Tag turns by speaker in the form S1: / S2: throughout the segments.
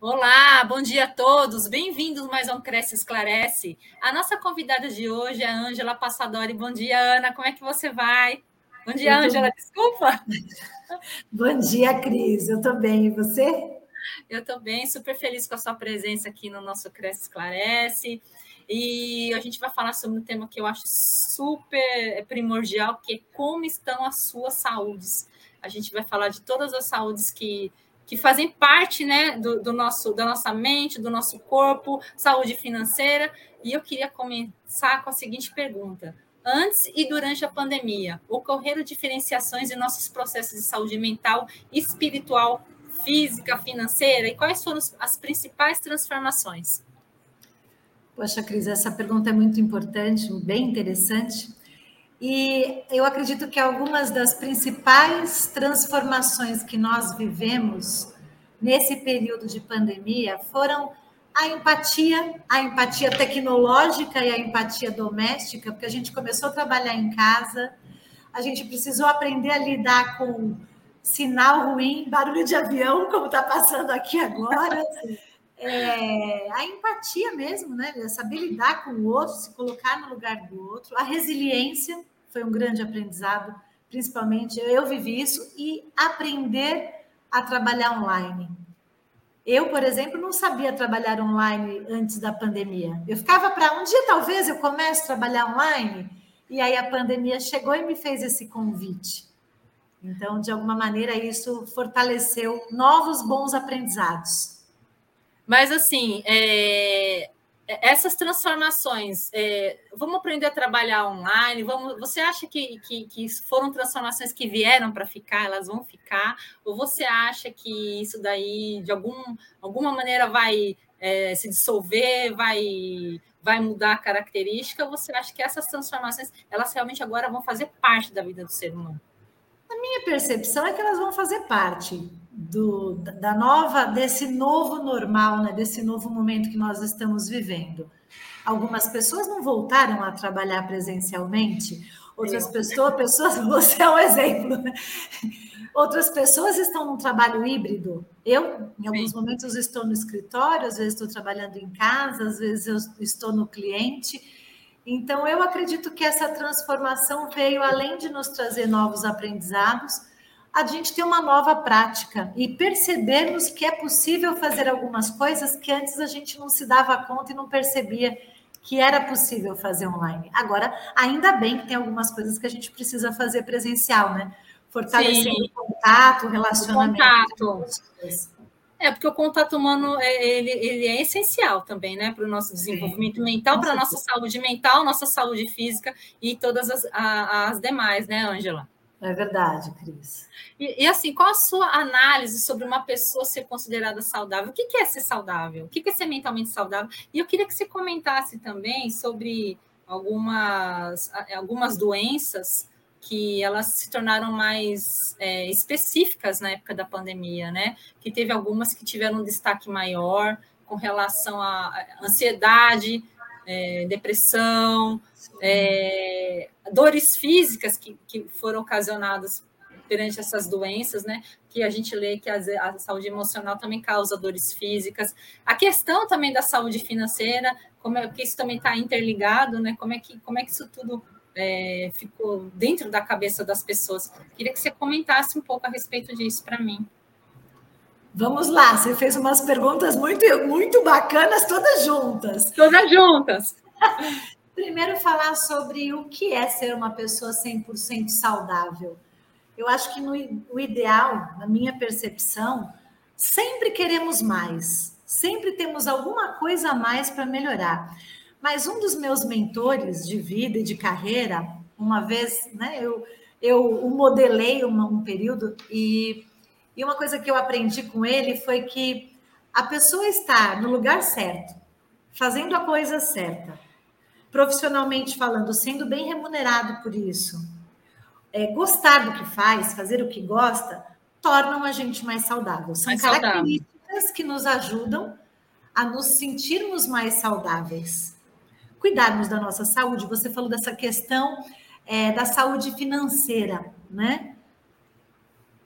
S1: Olá, bom dia a todos. Bem-vindos mais a um Cresce Esclarece. A nossa convidada de hoje é a Ângela Passadori. Bom dia, Ana. Como é que você vai? Bom dia, Ângela. Desculpa.
S2: Bom dia, Cris. Eu estou bem. E você?
S1: Eu estou bem, super feliz com a sua presença aqui no nosso Cresce Esclarece. E a gente vai falar sobre um tema que eu acho super primordial, que é como estão as suas saúdes. A gente vai falar de todas as saúdes que que fazem parte né, do, do, nosso, da nossa mente, do nosso corpo, saúde financeira. E eu queria começar com a seguinte pergunta: Antes e durante a pandemia, ocorreram diferenciações em nossos processos de saúde mental, espiritual, física, financeira? E quais foram as principais transformações?
S2: Poxa, Cris, essa pergunta é muito importante, bem interessante. E eu acredito que algumas das principais transformações que nós vivemos nesse período de pandemia foram a empatia, a empatia tecnológica e a empatia doméstica, porque a gente começou a trabalhar em casa, a gente precisou aprender a lidar com sinal ruim, barulho de avião, como está passando aqui agora. É, a empatia mesmo, né? Saber lidar com o outro, se colocar no lugar do outro, a resiliência foi um grande aprendizado, principalmente eu vivi isso e aprender a trabalhar online. Eu, por exemplo, não sabia trabalhar online antes da pandemia. Eu ficava para um dia talvez eu comece a trabalhar online e aí a pandemia chegou e me fez esse convite. Então, de alguma maneira, isso fortaleceu novos bons aprendizados.
S1: Mas, assim, é, essas transformações, é, vamos aprender a trabalhar online? Vamos, você acha que, que, que foram transformações que vieram para ficar, elas vão ficar? Ou você acha que isso daí, de algum, alguma maneira, vai é, se dissolver, vai, vai mudar a característica? Ou você acha que essas transformações, elas realmente agora vão fazer parte da vida do ser humano?
S2: A minha percepção é que elas vão fazer parte do, da nova, desse novo normal, né? desse novo momento que nós estamos vivendo. Algumas pessoas não voltaram a trabalhar presencialmente, outras Eu. pessoas, pessoas, você é um exemplo, né? Outras pessoas estão num trabalho híbrido. Eu, em alguns Sim. momentos, estou no escritório, às vezes estou trabalhando em casa, às vezes eu estou no cliente. Então, eu acredito que essa transformação veio, além de nos trazer novos aprendizados, a gente ter uma nova prática e percebermos que é possível fazer algumas coisas que antes a gente não se dava conta e não percebia que era possível fazer online. Agora, ainda bem que tem algumas coisas que a gente precisa fazer presencial, né? Fortalecer o contato, o relacionamento. O contato.
S1: É, porque o contato humano é, ele, ele é essencial também, né, para o nosso desenvolvimento Sim. mental, para a nossa saúde mental, nossa saúde física e todas as, a, as demais, né, Ângela?
S2: É verdade, Cris.
S1: E, e, assim, qual a sua análise sobre uma pessoa ser considerada saudável? O que, que é ser saudável? O que, que é ser mentalmente saudável? E eu queria que você comentasse também sobre algumas, algumas doenças que elas se tornaram mais é, específicas na época da pandemia, né? Que teve algumas que tiveram um destaque maior com relação à ansiedade, é, depressão, é, dores físicas que, que foram ocasionadas perante essas doenças, né? Que a gente lê que a, a, saúde emocional também causa dores físicas. A questão também da saúde financeira, como é que isso também está interligado, né? Como é que como é que isso tudo é, ficou dentro da cabeça das pessoas. Queria que você comentasse um pouco a respeito disso para mim.
S2: Vamos lá, você fez umas perguntas muito, muito bacanas, todas juntas.
S1: Todas juntas.
S2: Primeiro, falar sobre o que é ser uma pessoa 100% saudável. Eu acho que no, o ideal, na minha percepção, sempre queremos mais, sempre temos alguma coisa a mais para melhorar. Mas um dos meus mentores de vida e de carreira, uma vez, né, eu, eu o modelei uma, um período e, e uma coisa que eu aprendi com ele foi que a pessoa estar no lugar certo, fazendo a coisa certa, profissionalmente falando, sendo bem remunerado por isso, é, gostar do que faz, fazer o que gosta, tornam a gente mais saudável. São mais características saudável. que nos ajudam a nos sentirmos mais saudáveis cuidarmos da nossa saúde. Você falou dessa questão é, da saúde financeira, né?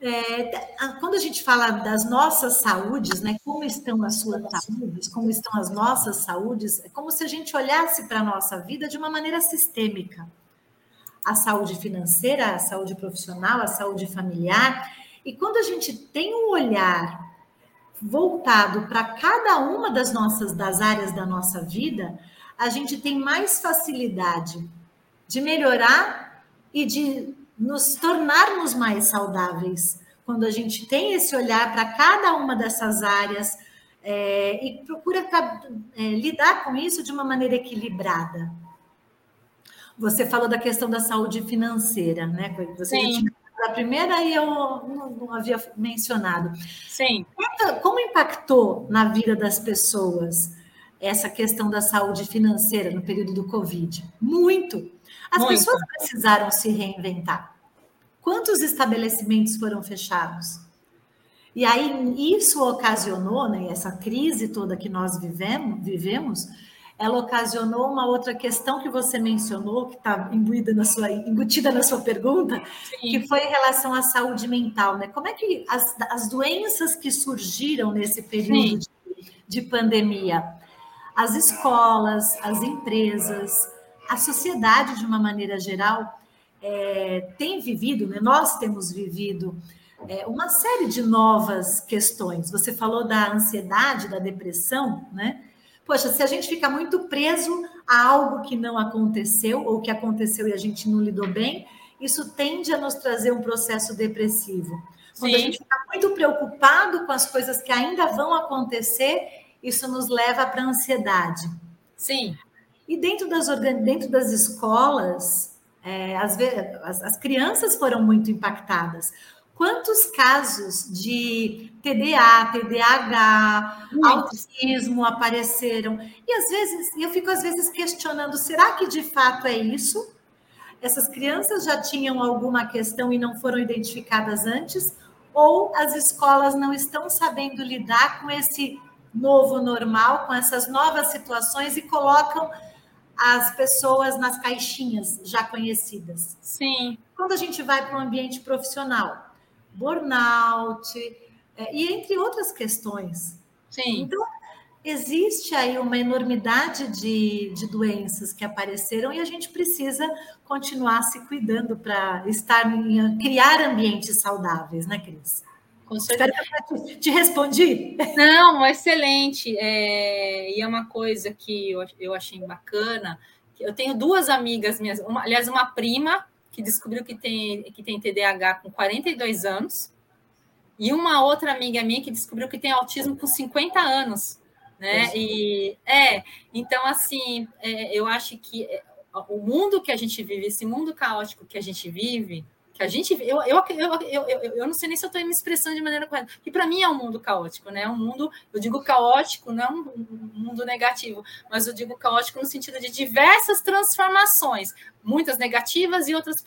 S2: É, quando a gente fala das nossas saúdes, né, como estão as suas saúdes, como estão as nossas saúdes, é como se a gente olhasse para a nossa vida de uma maneira sistêmica. A saúde financeira, a saúde profissional, a saúde familiar. E quando a gente tem um olhar voltado para cada uma das nossas das áreas da nossa vida, a gente tem mais facilidade de melhorar e de nos tornarmos mais saudáveis. Quando a gente tem esse olhar para cada uma dessas áreas é, e procura é, lidar com isso de uma maneira equilibrada. Você falou da questão da saúde financeira, né? Você Sim. A primeira e eu não, não, havia mencionado.
S1: Sim.
S2: Como impactou na vida das pessoas essa questão da saúde financeira no período do Covid? Muito. As Muito. pessoas precisaram se reinventar. Quantos estabelecimentos foram fechados? E aí isso ocasionou, né, essa crise toda que nós vivemos, vivemos, ela ocasionou uma outra questão que você mencionou, que está imbuída na sua, embutida na sua pergunta, Sim. que foi em relação à saúde mental, né? Como é que as, as doenças que surgiram nesse período de, de pandemia, as escolas, as empresas, a sociedade de uma maneira geral é, tem vivido, né? nós temos vivido é, uma série de novas questões. Você falou da ansiedade, da depressão, né? Poxa, se a gente fica muito preso a algo que não aconteceu ou que aconteceu e a gente não lidou bem, isso tende a nos trazer um processo depressivo. Quando Sim. a gente fica muito preocupado com as coisas que ainda vão acontecer, isso nos leva para a ansiedade.
S1: Sim.
S2: E dentro das, dentro das escolas, é, as, as, as crianças foram muito impactadas. Quantos casos de TDA, TDAH, Muito. autismo apareceram? E às vezes, eu fico às vezes questionando, será que de fato é isso? Essas crianças já tinham alguma questão e não foram identificadas antes? Ou as escolas não estão sabendo lidar com esse novo normal, com essas novas situações e colocam as pessoas nas caixinhas já conhecidas?
S1: Sim.
S2: Quando a gente vai para o ambiente profissional, burnout, é, e entre outras questões.
S1: Sim.
S2: Então, existe aí uma enormidade de, de doenças que apareceram e a gente precisa continuar se cuidando para estar em, criar ambientes saudáveis, né, Cris?
S1: Com certeza.
S2: Eu te respondi.
S1: Não, excelente. É, e é uma coisa que eu, eu achei bacana. Eu tenho duas amigas minhas, uma, aliás, uma prima que descobriu que tem, que tem TDAH com 42 anos, e uma outra amiga minha que descobriu que tem autismo com 50 anos. Né? E é, então assim, é, eu acho que é, o mundo que a gente vive, esse mundo caótico que a gente vive, a gente eu, eu, eu, eu, eu não sei nem se eu estou me expressando de maneira correta, que para mim é um mundo caótico, né? Um mundo, eu digo caótico, não um mundo negativo, mas eu digo caótico no sentido de diversas transformações, muitas negativas e outras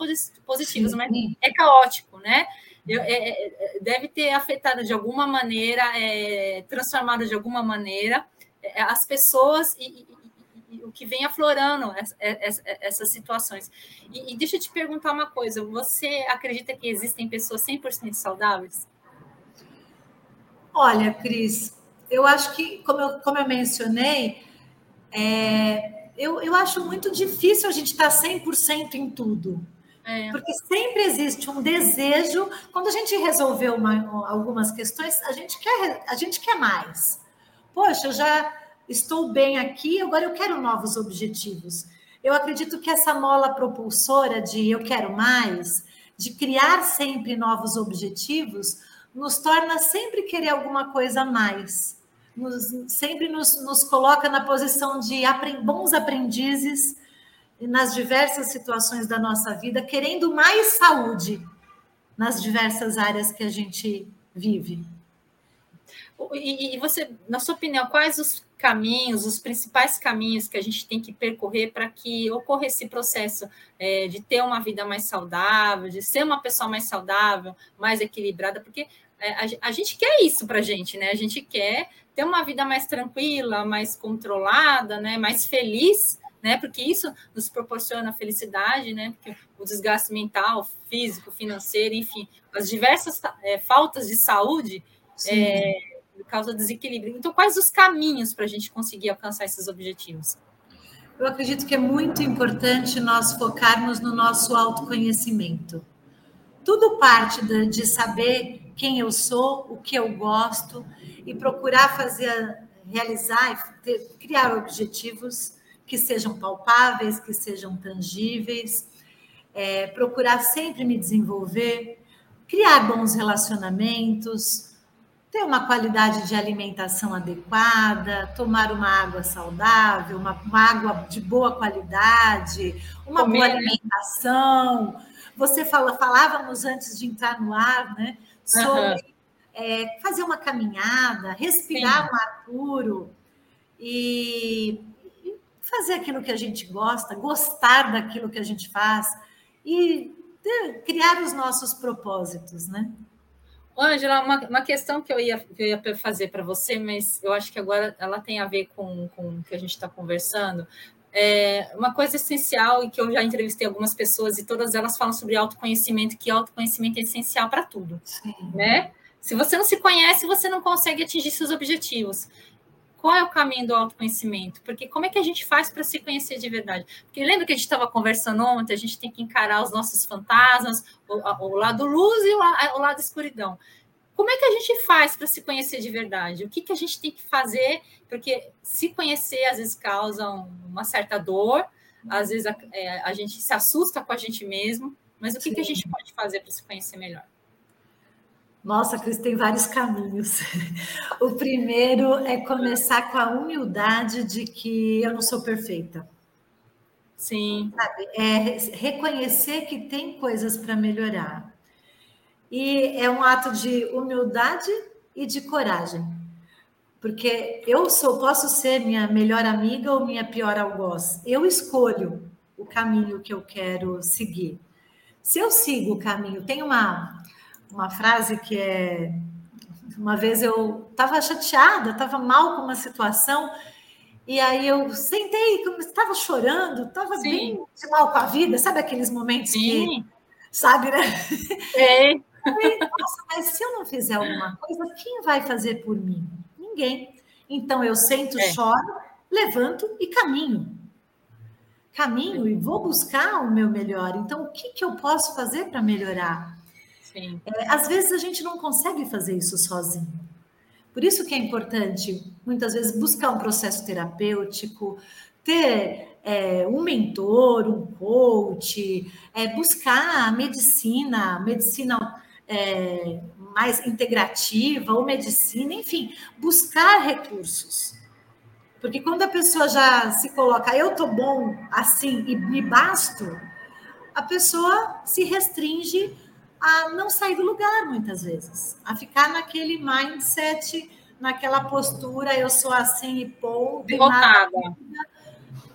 S1: positivas, mas é caótico, né? Eu, é, é, é, deve ter afetado de alguma maneira, é, transformado de alguma maneira é, as pessoas e, o que vem aflorando essas situações. E, e deixa eu te perguntar uma coisa: você acredita que existem pessoas 100% saudáveis?
S2: Olha, Cris, eu acho que, como eu, como eu mencionei, é, eu, eu acho muito difícil a gente estar 100% em tudo. É. Porque sempre existe um desejo. Quando a gente resolveu uma, algumas questões, a gente quer, a gente quer mais. Poxa, eu já estou bem aqui, agora eu quero novos objetivos. Eu acredito que essa mola propulsora de eu quero mais, de criar sempre novos objetivos, nos torna sempre querer alguma coisa a mais. Nos, sempre nos, nos coloca na posição de bons aprendizes nas diversas situações da nossa vida, querendo mais saúde nas diversas áreas que a gente vive.
S1: E, você, na sua opinião, quais os caminhos, os principais caminhos que a gente tem que percorrer para que ocorra esse processo é, de ter uma vida mais saudável, de ser uma pessoa mais saudável, mais equilibrada, porque é, a, gente quer isso para a gente, né? A gente quer ter uma vida mais tranquila, mais controlada, né? Mais feliz, né? Porque isso nos proporciona felicidade, né? Porque o desgaste mental, físico, financeiro, enfim, as diversas é, faltas de saúde é, causa desequilíbrio. Então, quais os caminhos para a gente conseguir alcançar esses objetivos?
S2: Eu acredito que é muito importante nós focarmos no nosso autoconhecimento. Tudo parte de, saber quem eu sou, o que eu gosto e procurar fazer, realizar, ter, criar objetivos que sejam palpáveis, que sejam tangíveis, é, procurar sempre me desenvolver, criar bons relacionamentos, ter uma qualidade de alimentação adequada, tomar uma água saudável, uma, uma água de boa qualidade, uma Comer, boa né? alimentação. Você fala, falávamos antes de entrar no ar, né? Sobre uhum. é, fazer uma caminhada, respirar Sim. um ar puro e, fazer aquilo que a gente gosta, gostar daquilo que a gente faz e ter, criar os nossos propósitos, né?
S1: Ângela, uma, uma questão que eu ia, que eu ia fazer para você, mas eu acho que agora ela tem a ver com, com o que a gente está conversando. É uma coisa essencial e que eu já entrevistei algumas pessoas e todas elas falam sobre autoconhecimento, que autoconhecimento é essencial para tudo, Sim. né? Se você não se conhece, você não consegue atingir seus objetivos. Qual é o caminho do autoconhecimento? Porque como é que a gente faz para se conhecer de verdade? Porque lembra que a gente estava conversando ontem, a gente tem que encarar os nossos fantasmas, o, o lado luz e o, o lado escuridão. Como é que a gente faz para se conhecer de verdade? O que, que a gente tem que fazer? Porque se conhecer às vezes causa uma certa dor, às vezes a, é, a gente se assusta com a gente mesmo, mas o que, que a gente pode fazer para se conhecer melhor?
S2: Nossa, Cris, tem vários caminhos. O primeiro é começar com a humildade de que eu não sou perfeita.
S1: Sim.
S2: Sabe? É reconhecer que tem coisas para melhorar. E é um ato de humildade e de coragem. Porque eu sou, posso ser minha melhor amiga ou minha pior algoz. Eu escolho o caminho que eu quero seguir. Se eu sigo o caminho, tem uma uma frase que é. Uma vez eu estava chateada, estava mal com uma situação, e aí eu sentei, estava chorando, estava bem mal com a vida, sabe aqueles momentos Sim. que. Sabe, né?
S1: É.
S2: Nossa, mas se eu não fizer alguma coisa, quem vai fazer por mim? Ninguém. Então eu sento, é. choro, levanto e caminho. Caminho e vou buscar o meu melhor. Então, o que, que eu posso fazer para melhorar? É, às vezes a gente não consegue fazer isso sozinho. Por isso que é importante, muitas vezes, buscar um processo terapêutico, ter é, um mentor, um coach, é, buscar a medicina, medicina é, mais integrativa ou medicina, enfim, buscar recursos. Porque quando a pessoa já se coloca, eu tô bom assim e me basto, a pessoa se restringe a não sair do lugar muitas vezes, a ficar naquele mindset, naquela postura, eu sou assim e ponto.
S1: Derrotada.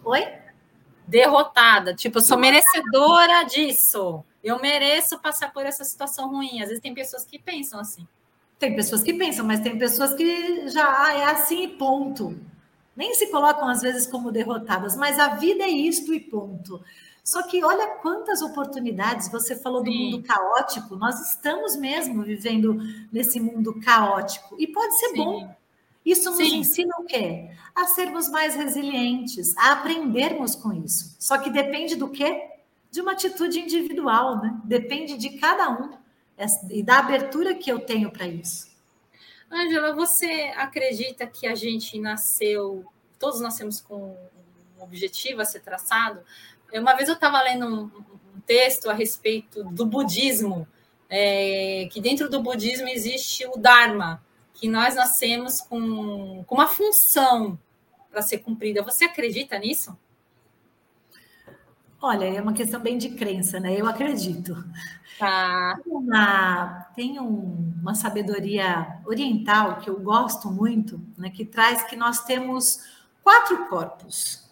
S2: Oi?
S1: Derrotada, tipo, eu sou merecedora disso. Eu mereço passar por essa situação ruim. Às vezes tem pessoas que pensam assim.
S2: Tem pessoas que pensam, mas tem pessoas que já ah, é assim e ponto. Nem se colocam às vezes como derrotadas, mas a vida é isto e ponto. Só que olha quantas oportunidades você falou do Sim. mundo caótico. Nós estamos mesmo vivendo nesse mundo caótico e pode ser Sim. bom. Isso nos Sim. ensina o quê? A sermos mais resilientes, a aprendermos com isso. Só que depende do quê? De uma atitude individual, né? Depende de cada um e da abertura que eu tenho para isso.
S1: Ângela, você acredita que a gente nasceu, todos nascemos com um objetivo a ser traçado, uma vez eu estava lendo um, um, texto a respeito do budismo, é, que dentro do budismo existe o Dharma, que nós nascemos com, com uma função para ser cumprida. Você acredita nisso?
S2: Olha, é uma questão bem de crença, né? Eu acredito.
S1: Tá.
S2: Tem, uma, tem um, uma sabedoria oriental que eu gosto muito, né? Que traz que nós temos quatro corpos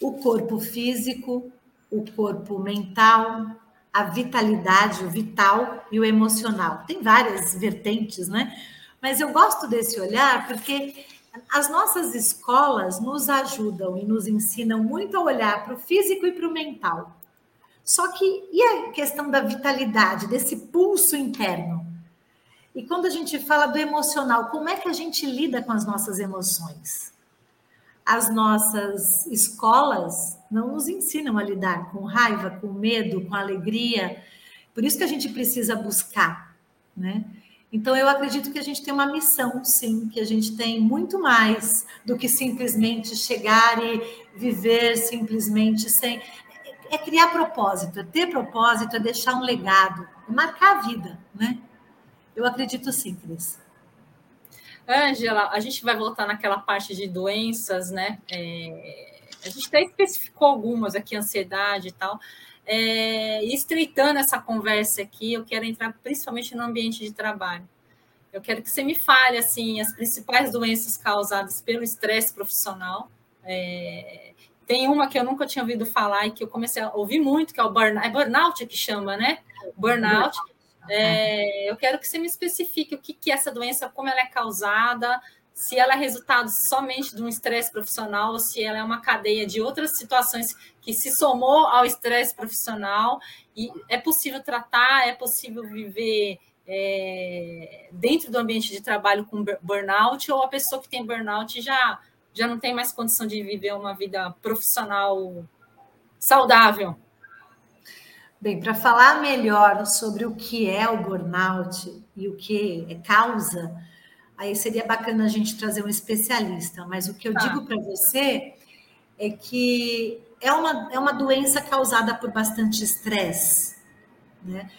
S2: o corpo físico, o corpo mental, a vitalidade, o vital e o emocional. Tem várias vertentes, né? Mas eu gosto desse olhar porque As nossas escolas nos ajudam e nos ensinam muito a olhar para o físico e para o mental. Só que e a questão da vitalidade, desse pulso interno? E quando a gente fala do emocional, como é que a gente lida com as nossas emoções? As nossas escolas não nos ensinam a lidar com raiva, com medo, com alegria. Por isso que a gente precisa buscar, né? Então, eu acredito que a gente tem uma missão, sim, que a gente tem muito mais do que simplesmente chegar e viver simplesmente sem. É criar propósito, é ter propósito, é deixar um legado, é marcar a vida, né? Eu acredito sim, Cris.
S1: Ângela, a gente vai voltar naquela parte de doenças, né? É, a gente até especificou algumas aqui, ansiedade e tal. É, estreitando essa conversa aqui, eu quero entrar principalmente no ambiente de trabalho. Eu quero que você me fale assim as principais doenças causadas pelo estresse profissional. É, tem uma que eu nunca tinha ouvido falar e que eu comecei a ouvir muito, que é o burnout, é burnout que chama, né? Burnout. É, eu quero que você me especifique o que, que é essa doença, como ela é causada, se ela é resultado somente de um estresse profissional ou se ela é uma cadeia de outras situações que se somou ao estresse profissional e é possível tratar, é possível viver é, dentro do ambiente de trabalho com burnout ou a pessoa que tem burnout já já não tem mais condição de viver uma vida profissional saudável.
S2: Bem, para falar melhor sobre o que é o burnout e o que é causa, aí seria bacana a gente trazer um especialista, mas o que eu tá. digo para você é que é uma, é uma doença causada por bastante estresse, né?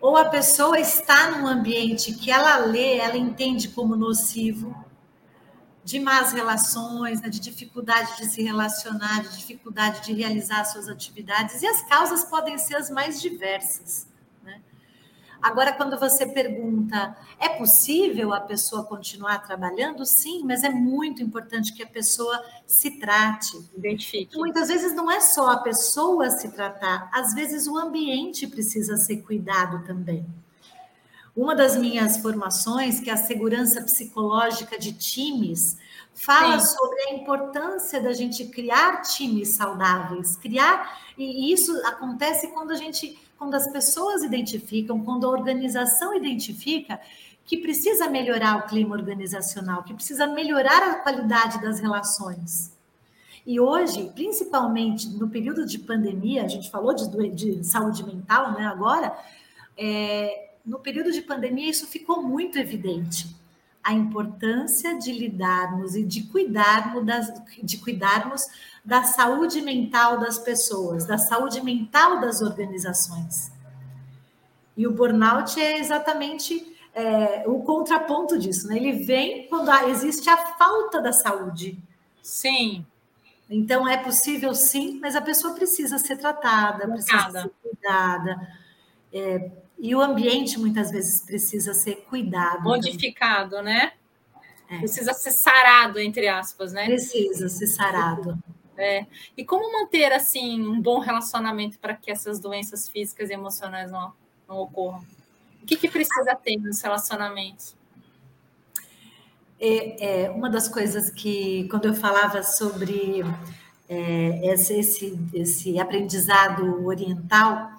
S2: Ou a pessoa está num ambiente que ela lê, ela entende como nocivo, de más relações, né, de dificuldade de se relacionar, de dificuldade de realizar suas atividades, e as causas podem ser as mais diversas. Agora, quando você pergunta, é possível a pessoa continuar trabalhando? Sim, mas é muito importante que a pessoa se trate.
S1: Identifique.
S2: Muitas vezes não é só a pessoa se tratar, às vezes o ambiente precisa ser cuidado também. Uma das minhas formações, que é a segurança psicológica de times, fala Sim. sobre a importância da gente criar times saudáveis, criar, e isso acontece quando a gente quando as pessoas identificam, quando a organização identifica que precisa melhorar o clima organizacional, que precisa melhorar a qualidade das relações. E hoje, principalmente no período de pandemia, a gente falou de, de saúde mental, né? Agora, é, no período de pandemia, isso ficou muito evidente. A importância de lidarmos e de cuidarmos das, de cuidarmos da saúde mental das pessoas, da saúde mental das organizações. E o burnout é exatamente é, o contraponto disso, né? Ele vem quando existe a falta da saúde.
S1: Sim.
S2: Então é possível sim, mas a pessoa precisa ser tratada, precisa ser cuidada. É, e o ambiente muitas vezes precisa ser cuidado.
S1: Modificado, também. né? É. Precisa ser sarado, entre aspas, né?
S2: Precisa ser sarado.
S1: É. E como manter assim um bom relacionamento para que essas doenças físicas e emocionais não, não ocorram? O que, que precisa ter nos relacionamentos?
S2: É, é, uma das coisas que, quando eu falava sobre é, esse, esse, esse aprendizado oriental,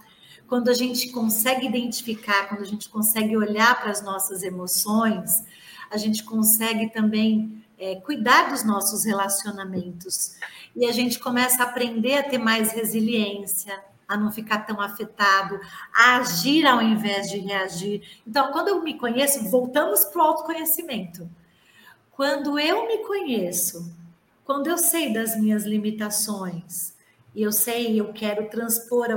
S2: quando a gente consegue identificar, quando a gente consegue olhar para as nossas emoções, a gente consegue também é, cuidar dos nossos relacionamentos. E a gente começa a aprender a ter mais resiliência, a não ficar tão afetado, a agir ao invés de reagir. Então, quando eu me conheço, voltamos para o autoconhecimento. Quando eu me conheço, quando eu sei das minhas limitações, e eu sei, eu quero transpor,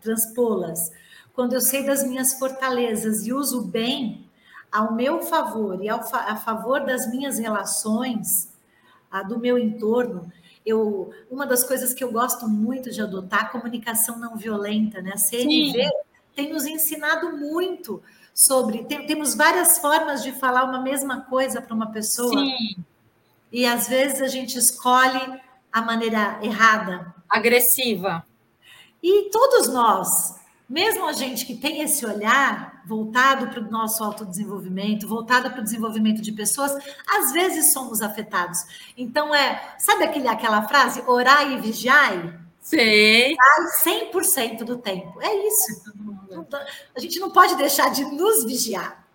S2: transpô-las, quando eu sei das minhas fortalezas e uso bem, ao meu favor e ao fa a favor das minhas relações, a do meu entorno, eu, uma das coisas que eu gosto muito de adotar, a comunicação não violenta, né? A CNV Sim. tem nos ensinado muito sobre. Tem, temos várias formas de falar uma mesma coisa para uma pessoa. Sim. E às vezes a gente escolhe a maneira errada.
S1: Agressiva.
S2: E todos nós mesmo a gente que tem esse olhar voltado para o nosso autodesenvolvimento, voltado para o desenvolvimento de pessoas, às vezes somos afetados. Então, é, sabe aquele, aquela frase, orar e vigiai?
S1: Sei.
S2: 100% do tempo. É isso. A gente não pode deixar de nos vigiar.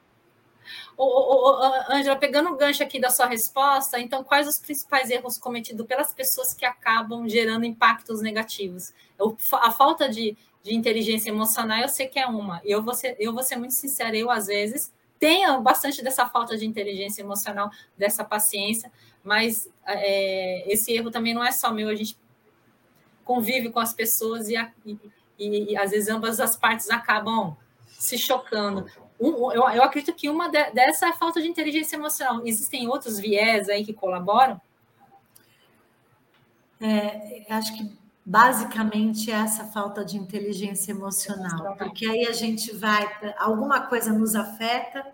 S1: Angela, pegando o gancho aqui da sua resposta, então, quais os principais erros cometidos pelas pessoas que acabam gerando impactos negativos? A falta de, de inteligência emocional, eu sei que é uma. Eu vou, ser, eu vou ser muito sincera, eu, às vezes, tenho bastante dessa falta de inteligência emocional, dessa paciência, mas é, esse erro também não é só meu, a gente convive com as pessoas e, e, e, e às vezes ambas as partes acabam se chocando um, eu, eu, acredito que uma de, dessa é a falta de inteligência emocional. Existem outros viés aí que colaboram?
S2: É, acho que basicamente é essa falta de inteligência emocional, porque aí a gente vai, alguma coisa nos afeta,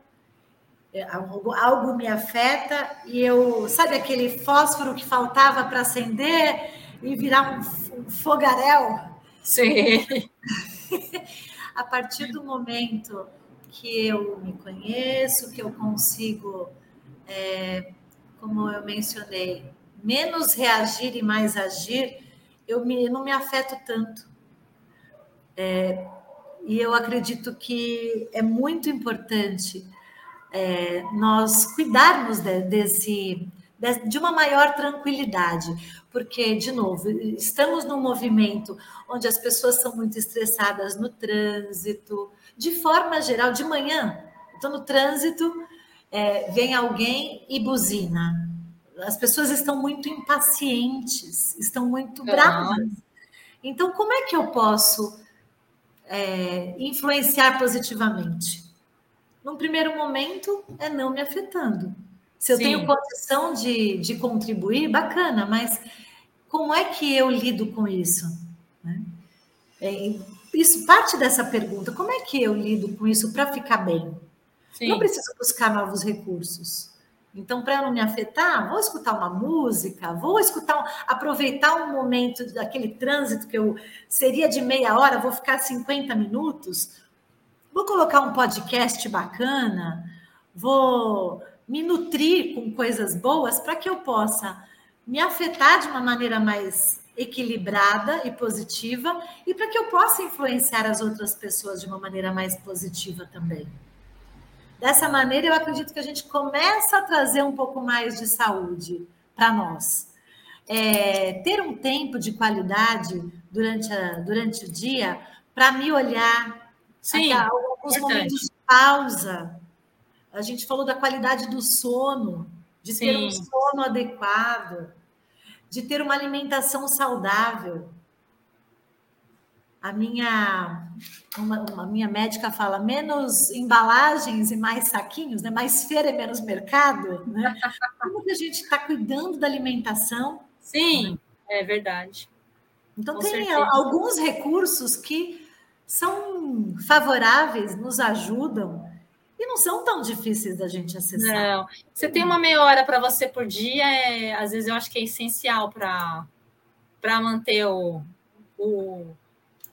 S2: é, algo, algo me afeta, e eu, sabe aquele fósforo que faltava para acender e virar um, um fogaréu?
S1: Sim.
S2: a partir do momento que eu me conheço, que eu consigo, é, como eu mencionei, menos reagir e mais agir, eu, me, eu não me afeto tanto. É, e eu acredito que é muito importante é, nós cuidarmos de, desse, de, uma maior tranquilidade, porque, de novo, estamos num movimento onde as pessoas são muito estressadas no trânsito, de forma geral, de manhã, estou no trânsito, é, vem alguém e buzina. As pessoas estão muito impacientes, estão muito bravas. Então, como é que eu posso é, influenciar positivamente? Num primeiro momento, é não me afetando. Se eu Sim. tenho condição de, de contribuir, bacana, mas como é que eu lido com isso? Né? É, isso parte dessa pergunta: como é que eu lido com isso para ficar bem? Sim. Não preciso buscar novos recursos. Então, para não me afetar, vou escutar uma música, vou escutar, aproveitar um momento daquele trânsito que eu seria de meia hora, vou ficar 50 minutos, vou colocar um podcast bacana, vou me nutrir com coisas boas para que eu possa me afetar de uma maneira mais equilibrada e positiva e para que eu possa influenciar as outras pessoas de uma maneira mais positiva também. Dessa maneira, eu acredito que a gente começa a trazer um pouco mais de saúde para nós. É, ter um tempo de qualidade durante, a, durante o dia para me olhar,
S1: Sim,
S2: alguns momentos de pausa. A gente falou da qualidade do sono, de Sim. ter um sono adequado de ter uma alimentação saudável. A minha, uma, uma, minha médica fala menos embalagens e mais saquinhos, né? mais feira e menos mercado. Né? Como que a gente está cuidando da alimentação?
S1: Sim, né? é verdade.
S2: Então, Com tem certeza. alguns recursos que são favoráveis, nos ajudam e não são tão difíceis da gente acessar.
S1: Não, você tem uma meia hora para você por dia, é, às vezes eu acho que é essencial para manter o, o,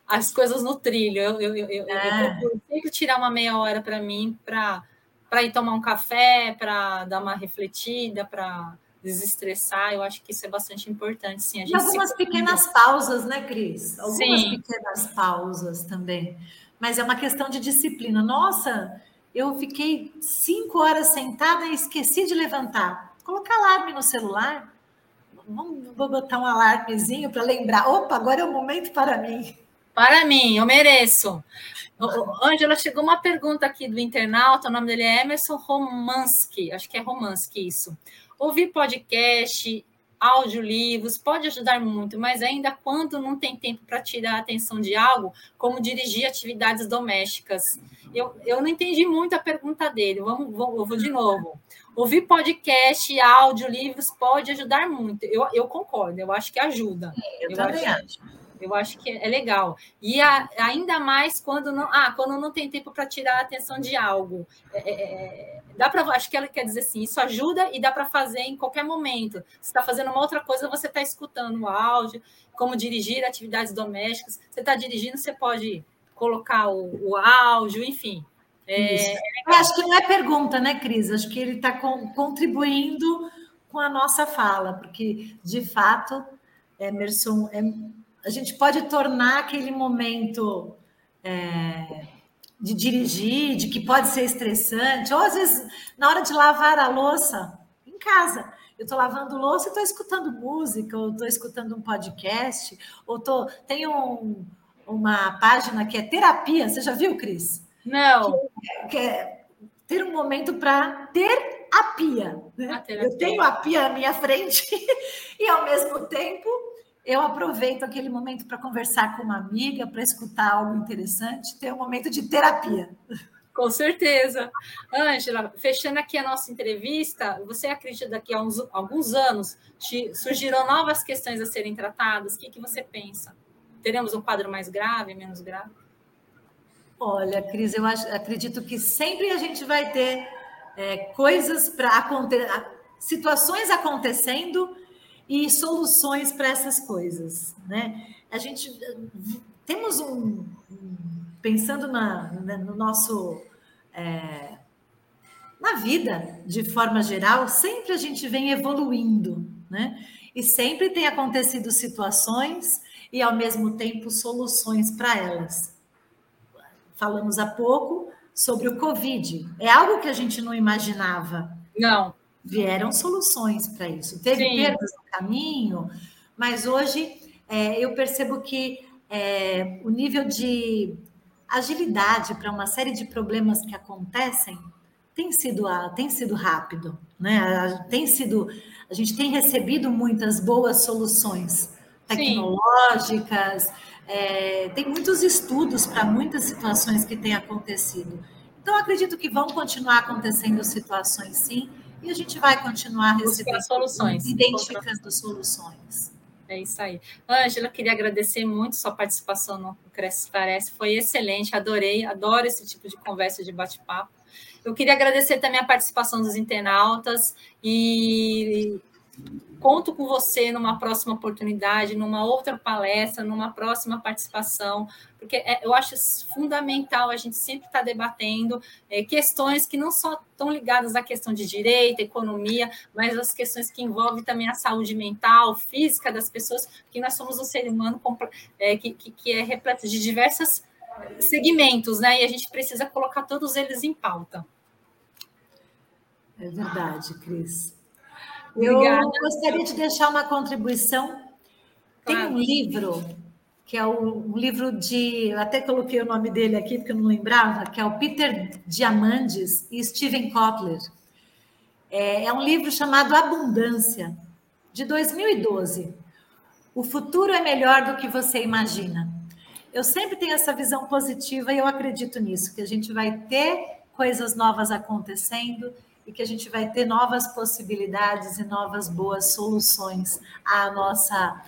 S1: as coisas no trilho. Eu, eu, eu, é. eu sempre tirar uma meia hora para mim, para ir tomar um café, para dar uma refletida, para desestressar, eu acho que isso é bastante importante. Sim,
S2: e algumas pequenas pausas, né, Cris? Algumas sim. pequenas pausas também. Mas é uma questão de disciplina. Nossa, eu fiquei cinco horas sentada e esqueci de levantar. Colocar alarme no celular. Vou botar um alarmezinho para lembrar. Opa, agora é o momento para mim.
S1: Para mim, eu mereço. Ângela, chegou uma pergunta aqui do internauta, o nome dele é Emerson Romansky, acho que é Romansky isso. Ouvir podcast, audiolivros, pode ajudar muito, mas ainda quando não tem tempo para tirar a atenção de algo, como dirigir atividades domésticas. Eu, eu não entendi muito a pergunta dele, vamos, vamos, eu vou de novo. Ouvir podcast, audiolivros pode ajudar muito. Eu, eu concordo, eu acho que ajuda.
S2: Eu, eu também acho. acho.
S1: Eu acho que é legal. E a, ainda mais quando não, ah, quando não tem tempo para tirar a atenção de algo. É, é, é dá para, acho que ela quer dizer assim, isso ajuda e dá para fazer em qualquer momento. Você está fazendo uma outra coisa, você está escutando o áudio, como dirigir atividades domésticas. Você está dirigindo, você pode colocar o, o áudio, enfim.
S2: É... Eu acho que não é pergunta, né, Cris? Acho que ele está contribuindo com a nossa fala, porque, de fato, Emerson, é, a gente pode tornar aquele momento é, de dirigir, de que pode ser estressante, ou às vezes na hora de lavar a louça em casa. Eu estou lavando louça e estou escutando música, ou estou escutando um podcast, ou tô, tem um, uma página que é terapia. Você já viu, Cris?
S1: Não.
S2: Que, que é ter um momento para ter a pia. Né? A eu tenho a pia à minha frente e, ao mesmo tempo, eu aproveito aquele momento para conversar com uma amiga, para escutar algo interessante, ter um momento de terapia.
S1: Com certeza. Ângela, fechando aqui a nossa entrevista, você acredita que há uns, alguns anos surgiram novas questões a serem tratadas? O que, que você pensa? Teremos um quadro mais grave, menos grave?
S2: Olha, Cris, eu acho, acredito que sempre a gente vai ter é, coisas para acontecer, situações acontecendo e soluções para essas coisas, né? A gente temos um, pensando na, no nosso é, na vida de forma geral, sempre a gente vem evoluindo, né? E sempre tem acontecido situações e ao mesmo tempo soluções para elas. Falamos há pouco sobre o Covid. É algo que a gente não imaginava.
S1: Não.
S2: Vieram soluções para isso. Teve Sim. perdas no caminho, mas hoje é, eu percebo que é, o nível de agilidade para uma série de problemas que acontecem tem sido, tem sido rápido, né? Tem sido, a gente tem recebido muitas boas soluções tecnológicas, é, tem muitos estudos para muitas situações que têm acontecido. Então, acredito que vão continuar acontecendo situações, sim, e a gente vai continuar recebendo
S1: soluções,
S2: identificando soluções.
S1: É isso aí. Ângela, queria agradecer muito sua participação no Cresce Parece, foi excelente, adorei, adoro esse tipo de conversa, de bate-papo. Eu queria agradecer também a participação dos internautas e conto com você numa próxima oportunidade, numa outra palestra, numa próxima participação, porque é, eu acho fundamental a gente sempre estar tá debatendo é, questões que não só estão ligadas à questão de direito, economia, mas as questões que envolvem também a saúde mental, física das pessoas, porque nós somos um ser humano é, que, que, é repleto de diversos segmentos, né? E a gente precisa colocar todos eles em pauta.
S2: É verdade, Cris. Obrigada. Eu gostaria de deixar uma contribuição. Tem um livro, que é um livro de. Eu até coloquei o nome dele aqui, porque eu não lembrava, que é o Peter Diamandis e Steven Kotler. É, é um livro chamado Abundância, de 2012. O futuro é melhor do que você imagina. Eu sempre tenho essa visão positiva e eu acredito nisso, que a gente vai ter coisas novas acontecendo e que a gente vai ter novas possibilidades e novas boas soluções à nossa,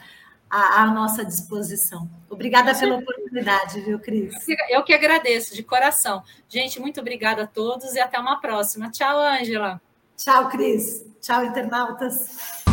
S2: à, à nossa disposição. Obrigada pela oportunidade, viu, Cris?
S1: Eu que agradeço, de coração. Gente, muito obrigada a todos e até uma próxima. Tchau, Ângela.
S2: Tchau, Cris. Tchau, internautas.